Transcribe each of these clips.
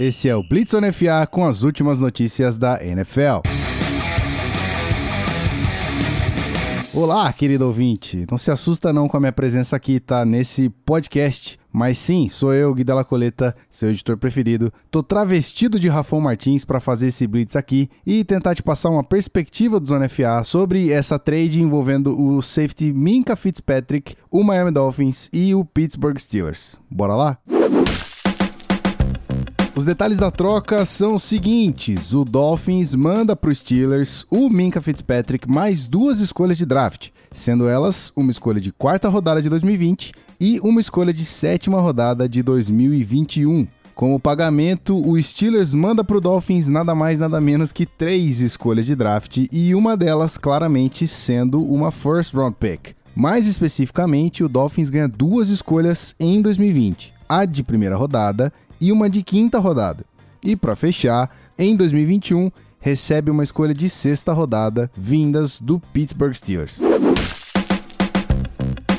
Esse é o Blitz on FA com as últimas notícias da NFL. Olá, querido ouvinte. Não se assusta não com a minha presença aqui, tá? Nesse podcast. Mas sim, sou eu, Gui Della Coleta, seu editor preferido. Tô travestido de Rafão Martins para fazer esse blitz aqui e tentar te passar uma perspectiva do Zona FA sobre essa trade envolvendo o safety Minka Fitzpatrick, o Miami Dolphins e o Pittsburgh Steelers. Bora lá? Os detalhes da troca são os seguintes: o Dolphins manda para os Steelers o Minka Fitzpatrick mais duas escolhas de draft, sendo elas uma escolha de quarta rodada de 2020 e uma escolha de sétima rodada de 2021. Como pagamento, o Steelers manda para o Dolphins nada mais nada menos que três escolhas de draft e uma delas claramente sendo uma first round pick. Mais especificamente, o Dolphins ganha duas escolhas em 2020, a de primeira rodada e uma de quinta rodada. E para fechar, em 2021, recebe uma escolha de sexta rodada vindas do Pittsburgh Steelers.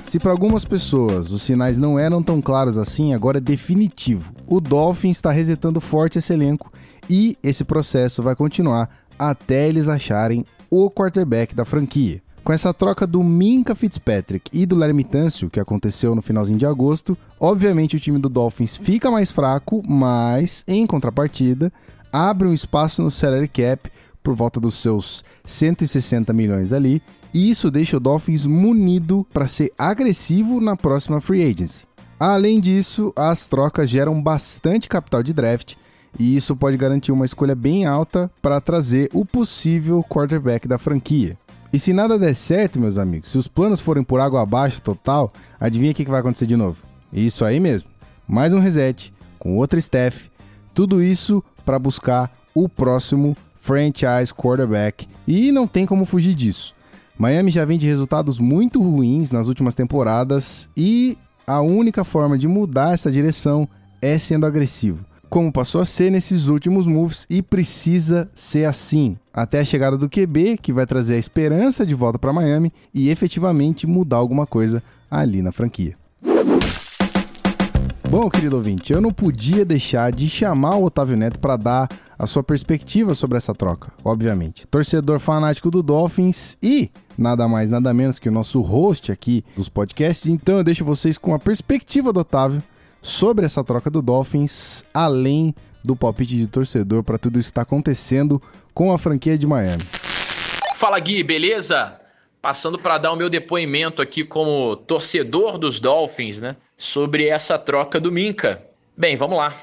Se para algumas pessoas os sinais não eram tão claros assim, agora é definitivo. O Dolphins está resetando forte esse elenco e esse processo vai continuar até eles acharem o quarterback da franquia. Com essa troca do Minka Fitzpatrick e do Larry Tâncio, que aconteceu no finalzinho de agosto, obviamente o time do Dolphins fica mais fraco, mas, em contrapartida, abre um espaço no salary cap por volta dos seus 160 milhões ali, e isso deixa o Dolphins munido para ser agressivo na próxima free agency. Além disso, as trocas geram bastante capital de draft, e isso pode garantir uma escolha bem alta para trazer o possível quarterback da franquia. E se nada der certo, meus amigos, se os planos forem por água abaixo total, adivinha o que vai acontecer de novo? Isso aí mesmo. Mais um reset, com outra staff, tudo isso para buscar o próximo franchise quarterback. E não tem como fugir disso. Miami já vem de resultados muito ruins nas últimas temporadas e a única forma de mudar essa direção é sendo agressivo como passou a ser nesses últimos moves e precisa ser assim até a chegada do QB, que vai trazer a esperança de volta para Miami e efetivamente mudar alguma coisa ali na franquia. Bom, querido ouvinte, eu não podia deixar de chamar o Otávio Neto para dar a sua perspectiva sobre essa troca, obviamente. Torcedor fanático do Dolphins e nada mais, nada menos que o nosso host aqui dos podcasts. Então eu deixo vocês com a perspectiva do Otávio sobre essa troca do Dolphins, além do palpite de torcedor para tudo isso que está acontecendo com a franquia de Miami. Fala Gui, beleza? Passando para dar o meu depoimento aqui como torcedor dos Dolphins, né? Sobre essa troca do Minca. Bem, vamos lá.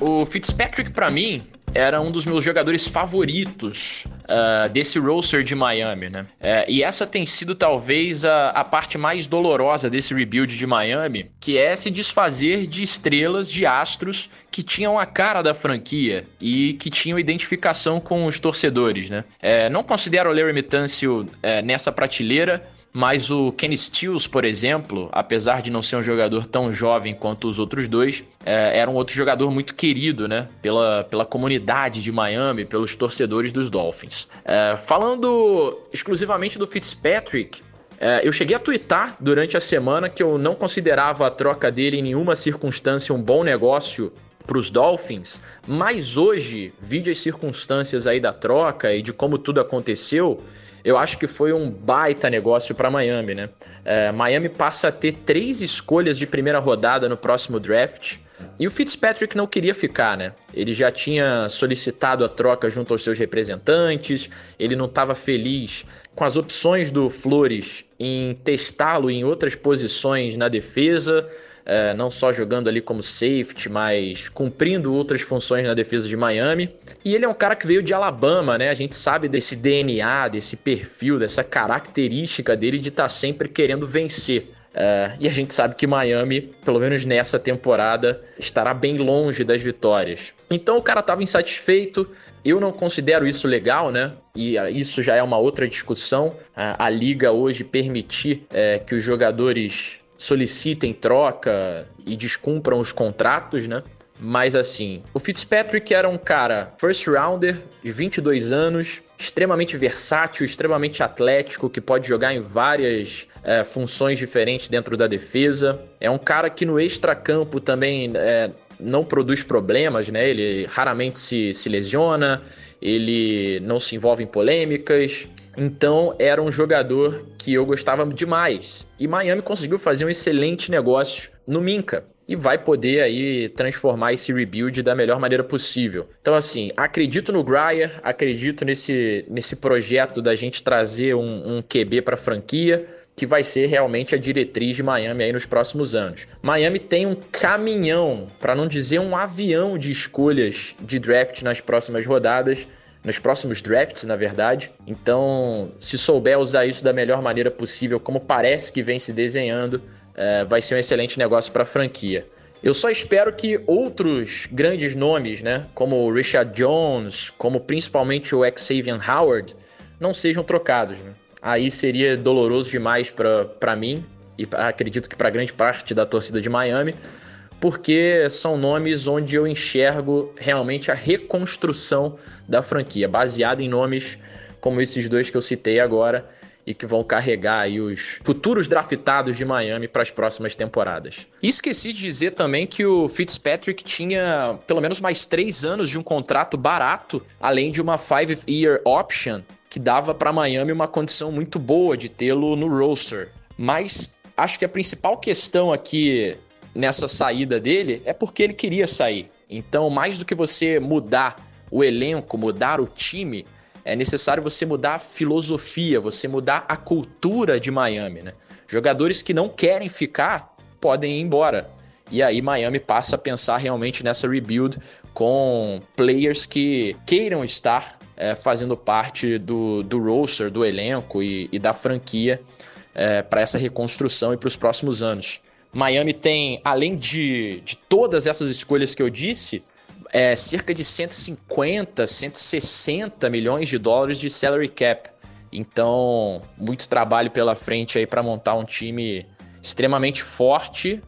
O Fitzpatrick, para mim, era um dos meus jogadores favoritos uh, desse roster de Miami, né? Uh, e essa tem sido talvez a, a parte mais dolorosa desse rebuild de Miami, que é se desfazer de estrelas, de astros que tinham a cara da franquia e que tinham identificação com os torcedores, né? Uh, não considero o Larry Mitancio nessa prateleira, mas o Kenny Stills, por exemplo, apesar de não ser um jogador tão jovem quanto os outros dois, é, era um outro jogador muito querido, né? Pela, pela comunidade de Miami, pelos torcedores dos Dolphins. É, falando exclusivamente do Fitzpatrick, é, eu cheguei a twittar durante a semana que eu não considerava a troca dele em nenhuma circunstância um bom negócio para os Dolphins, mas hoje, vide as circunstâncias aí da troca e de como tudo aconteceu, eu acho que foi um baita negócio para Miami, né? É, Miami passa a ter três escolhas de primeira rodada no próximo draft. E o Fitzpatrick não queria ficar, né? Ele já tinha solicitado a troca junto aos seus representantes, ele não estava feliz com as opções do Flores em testá-lo em outras posições na defesa é, não só jogando ali como safety, mas cumprindo outras funções na defesa de Miami. E ele é um cara que veio de Alabama, né? A gente sabe desse DNA, desse perfil, dessa característica dele de estar tá sempre querendo vencer. É, e a gente sabe que Miami, pelo menos nessa temporada, estará bem longe das vitórias. Então o cara estava insatisfeito. Eu não considero isso legal, né? E ah, isso já é uma outra discussão. A, a liga hoje permitir é, que os jogadores solicitem troca e descumpram os contratos, né? Mas assim, o Fitzpatrick era um cara first rounder, de 22 anos, extremamente versátil, extremamente atlético, que pode jogar em várias é, funções diferentes dentro da defesa. É um cara que no extracampo também é, não produz problemas, né? Ele raramente se, se lesiona, ele não se envolve em polêmicas. Então era um jogador que eu gostava demais. E Miami conseguiu fazer um excelente negócio no Minca e vai poder aí transformar esse rebuild da melhor maneira possível. Então, assim, acredito no Grier, acredito nesse, nesse projeto da gente trazer um, um QB para a franquia, que vai ser realmente a diretriz de Miami aí nos próximos anos. Miami tem um caminhão, para não dizer um avião de escolhas de draft nas próximas rodadas nos próximos drafts, na verdade. Então, se souber usar isso da melhor maneira possível, como parece que vem se desenhando, é, vai ser um excelente negócio para a franquia. Eu só espero que outros grandes nomes, né, como o Richard Jones, como principalmente o Xavier Howard, não sejam trocados. Né? Aí seria doloroso demais para mim e acredito que para grande parte da torcida de Miami, porque são nomes onde eu enxergo realmente a reconstrução da franquia, baseada em nomes como esses dois que eu citei agora e que vão carregar aí os futuros draftados de Miami para as próximas temporadas. E esqueci de dizer também que o Fitzpatrick tinha pelo menos mais três anos de um contrato barato, além de uma five-year option que dava para Miami uma condição muito boa de tê-lo no roster. Mas acho que a principal questão aqui nessa saída dele é porque ele queria sair. Então, mais do que você mudar o elenco, mudar o time, é necessário você mudar a filosofia, você mudar a cultura de Miami, né? Jogadores que não querem ficar podem ir embora. E aí Miami passa a pensar realmente nessa rebuild com players que queiram estar é, fazendo parte do, do roster, do elenco e, e da franquia é, para essa reconstrução e para os próximos anos. Miami tem, além de, de todas essas escolhas que eu disse, é, cerca de 150, 160 milhões de dólares de salary cap. Então, muito trabalho pela frente aí para montar um time extremamente forte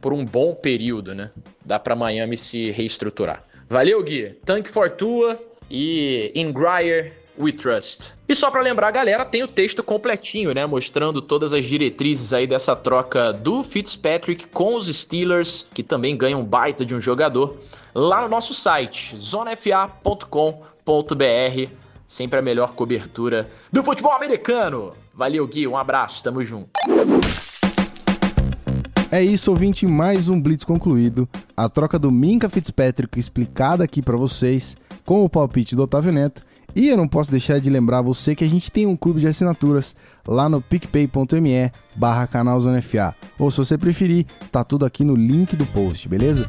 por um bom período, né? Dá para Miami se reestruturar. Valeu, Gui. Tank Fortua e Ingrier We Trust. E só para lembrar, galera, tem o texto completinho, né, mostrando todas as diretrizes aí dessa troca do Fitzpatrick com os Steelers, que também ganham um baita de um jogador, lá no nosso site, zonefa.com.br. Sempre a melhor cobertura do futebol americano. Valeu, Gui, um abraço, tamo junto. É isso, ouvinte, mais um Blitz concluído. A troca do Minka Fitzpatrick explicada aqui para vocês, com o palpite do Otávio Neto. E eu não posso deixar de lembrar você que a gente tem um clube de assinaturas lá no picpay.me barra canal Zona FA. Ou se você preferir, tá tudo aqui no link do post, beleza?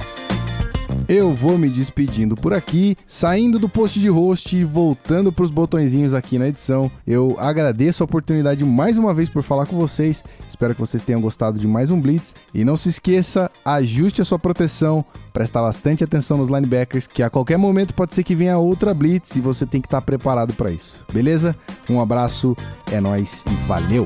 Eu vou me despedindo por aqui, saindo do post de host e voltando para os botõezinhos aqui na edição. Eu agradeço a oportunidade mais uma vez por falar com vocês. Espero que vocês tenham gostado de mais um Blitz. E não se esqueça, ajuste a sua proteção, prestar bastante atenção nos linebackers, que a qualquer momento pode ser que venha outra Blitz e você tem que estar preparado para isso. Beleza? Um abraço, é nós e valeu!